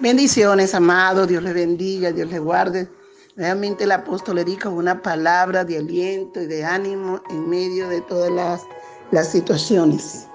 Bendiciones, amado, Dios le bendiga, Dios le guarde. Realmente el apóstol le dijo una palabra de aliento y de ánimo en medio de todas las, las situaciones.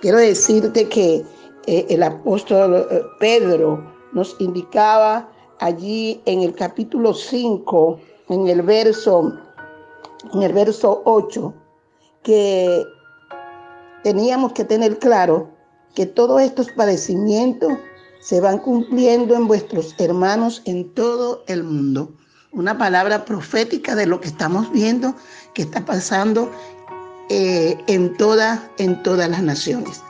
Quiero decirte que eh, el apóstol eh, Pedro nos indicaba allí en el capítulo 5, en el verso en el verso 8 que teníamos que tener claro que todos estos padecimientos se van cumpliendo en vuestros hermanos en todo el mundo. Una palabra profética de lo que estamos viendo que está pasando eh, en, en todas las naciones.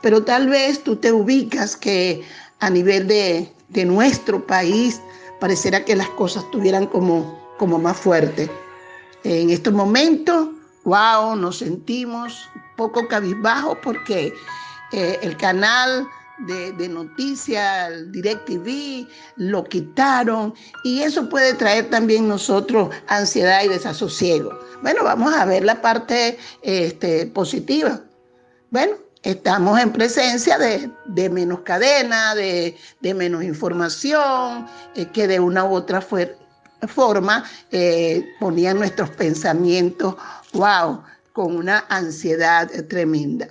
Pero tal vez tú te ubicas que a nivel de, de nuestro país pareciera que las cosas estuvieran como, como más fuertes. En estos momentos, wow, nos sentimos poco cabizbajos porque eh, el canal de, de noticias, DirecTV, lo quitaron y eso puede traer también nosotros ansiedad y desasosiego. Bueno, vamos a ver la parte este, positiva. Bueno, estamos en presencia de, menos cadena, de, menos información, eh, que de una u otra forma eh, ponían nuestros pensamientos, wow, con una ansiedad tremenda.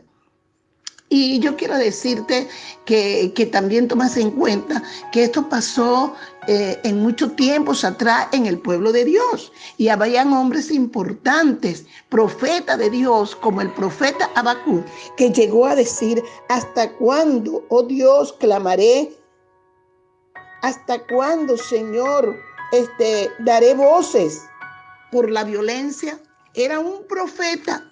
Y yo quiero decirte que, también tomas en cuenta que esto pasó eh, en muchos tiempos atrás en el pueblo de Dios. Y habían hombres importantes, profetas de Dios, como el profeta Abacú, que llegó a decir, ¿hasta cuándo, oh Dios, clamaré? ¿Hasta cuándo, Señor, este, daré voces por la violencia. Era un profeta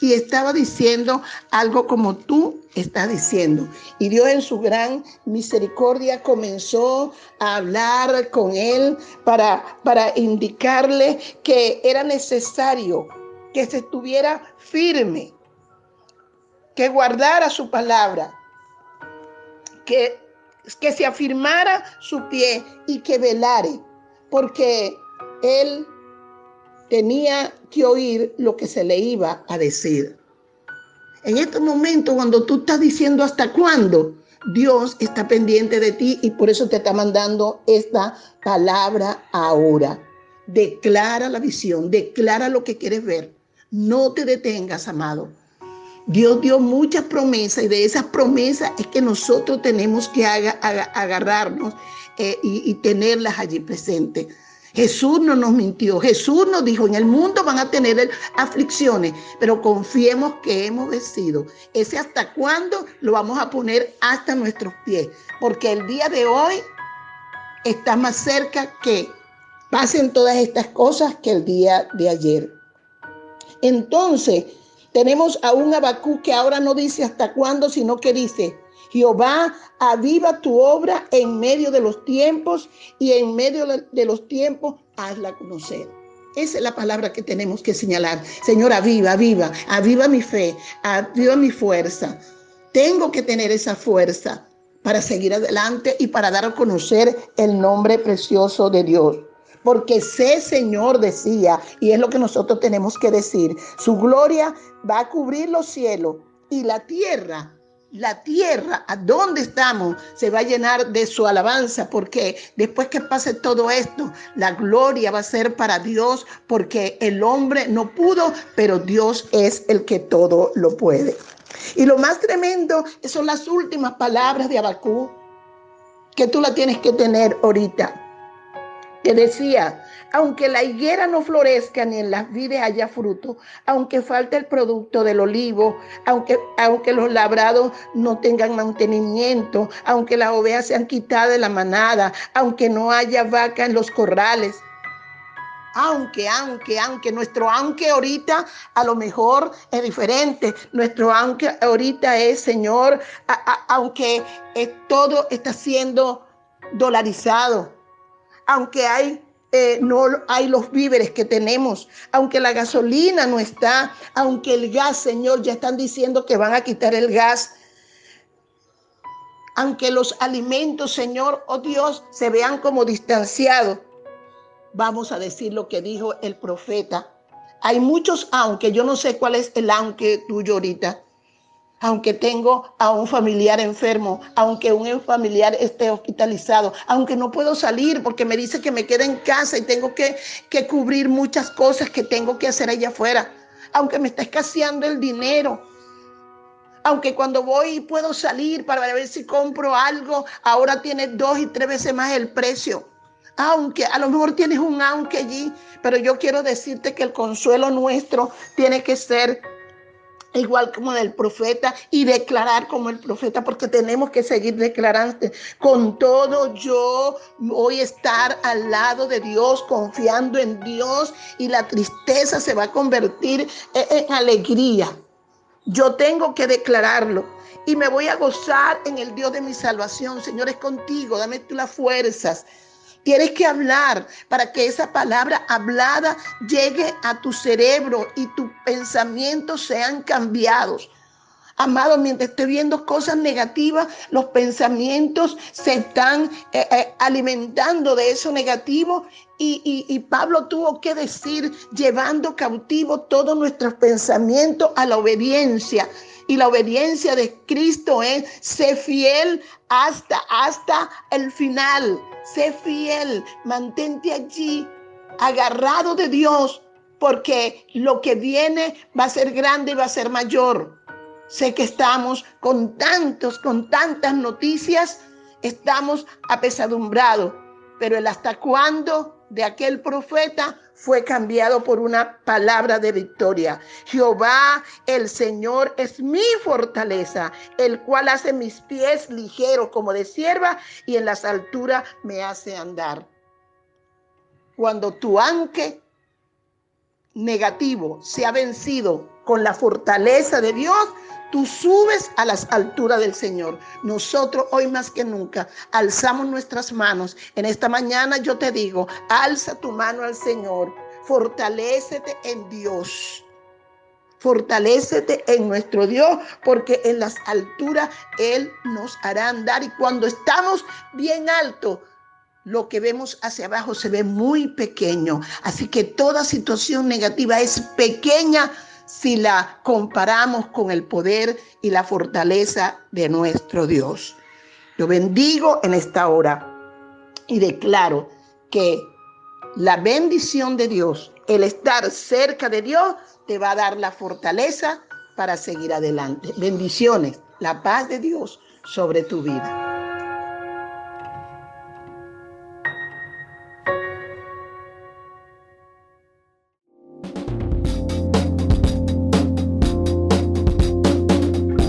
y estaba diciendo algo como tú estás diciendo. Y Dios en su gran misericordia comenzó a hablar con él para, para indicarle que era necesario que se estuviera firme, que guardara su palabra, que, que se afirmara su pie y que velare porque él tenía que oír lo que se le iba a decir. En estos momentos, cuando tú estás diciendo hasta cuándo, Dios está pendiente de ti y por eso te está mandando esta palabra ahora. Declara la visión, declara lo que quieres ver. No te detengas, amado. Dios dio muchas promesas y de esas promesas es que nosotros tenemos que agarrarnos eh, y, tenerlas allí presentes. Jesús no nos mintió. Jesús nos dijo, en el mundo van a tener aflicciones, pero confiemos que hemos vencido. Ese hasta cuándo lo vamos a poner hasta nuestros pies. Porque el día de hoy está más cerca que pasen todas estas cosas que el día de ayer. Entonces, tenemos a un Abacú que ahora no dice hasta cuándo, sino que dice, Jehová, aviva tu obra en medio de los tiempos y en medio de los tiempos hazla conocer. Esa es la palabra que tenemos que señalar. Señor, aviva, aviva, aviva mi fe, aviva mi fuerza. Tengo que tener esa fuerza para seguir adelante y para dar a conocer el nombre precioso de Dios porque sé, Señor, decía, y es lo que nosotros tenemos que decir, su gloria va a cubrir los cielos y la tierra la tierra, a donde estamos, se va a llenar de su alabanza, porque después que pase todo esto, la gloria va a ser para Dios, porque el hombre no pudo, pero Dios es el que todo lo puede. Y lo más tremendo son las últimas palabras de Abacú, que tú la tienes que tener ahorita que decía, aunque la higuera no florezca ni en las vides haya fruto, aunque falte el producto del olivo, aunque, aunque los labrados no tengan mantenimiento, aunque las ovejas sean quitadas de la manada, aunque no haya vaca en los corrales, Aunque, aunque, aunque, nuestro aunque ahorita a lo mejor es diferente. Nuestro aunque ahorita es, Señor, aunque todo está siendo dolarizado, aunque hay eh, no hay los víveres que tenemos, aunque la gasolina no está, aunque el gas, Señor, ya están diciendo que van a quitar el gas, aunque los alimentos, Señor, oh Dios, se vean como distanciados, vamos a decir lo que dijo el profeta. Hay muchos aunque, yo no sé cuál es el aunque tuyo ahorita aunque tengo a un familiar enfermo, aunque un familiar esté hospitalizado, aunque no puedo salir porque me dice que me quede en casa y tengo que, que cubrir muchas cosas que tengo que hacer allá afuera, aunque me está escaseando el dinero, aunque cuando voy puedo salir para ver si compro algo, ahora tiene dos y tres veces más el precio. Aunque a lo mejor tienes un aunque allí, pero yo quiero decirte que el consuelo nuestro tiene que ser igual como el profeta y declarar como el profeta, porque tenemos que seguir declarando. Con todo yo voy a estar al lado de Dios, confiando en Dios y la tristeza se va a convertir en, alegría. Yo tengo que declararlo y me voy a gozar en el Dios de mi salvación. Señor, es contigo, dame tú las fuerzas Tienes que hablar para que esa palabra hablada llegue a tu cerebro y tus pensamientos sean cambiados. Amado, mientras estoy viendo cosas negativas, los pensamientos se están eh, eh, alimentando de eso negativo. Y, y, Pablo tuvo que decir, llevando cautivo todos nuestros pensamientos a la obediencia. Y la obediencia de Cristo es ser fiel hasta, hasta el final. Sé fiel, mantente allí, agarrado de Dios, porque lo que viene va a ser grande y va a ser mayor. Sé que estamos con tantos, con tantas noticias, estamos apesadumbrados, pero el hasta cuándo de aquel profeta fue cambiado por una palabra de victoria. Jehová, el Señor, es mi fortaleza, el cual hace mis pies ligeros como de sierva y en las alturas me hace andar. Cuando tu anque negativo se ha vencido con la fortaleza de Dios, tú subes a las alturas del Señor. Nosotros hoy más que nunca alzamos nuestras manos. En esta mañana yo te digo, alza tu mano al Señor, fortalécete en Dios. Fortalécete en nuestro Dios, porque en las alturas Él nos hará andar. Y cuando estamos bien alto, lo que vemos hacia abajo se ve muy pequeño. Así que toda situación negativa es pequeña si la comparamos con el poder y la fortaleza de nuestro Dios. Yo bendigo en esta hora y declaro que la bendición de Dios, el estar cerca de Dios, te va a dar la fortaleza para seguir adelante. Bendiciones, la paz de Dios sobre tu vida.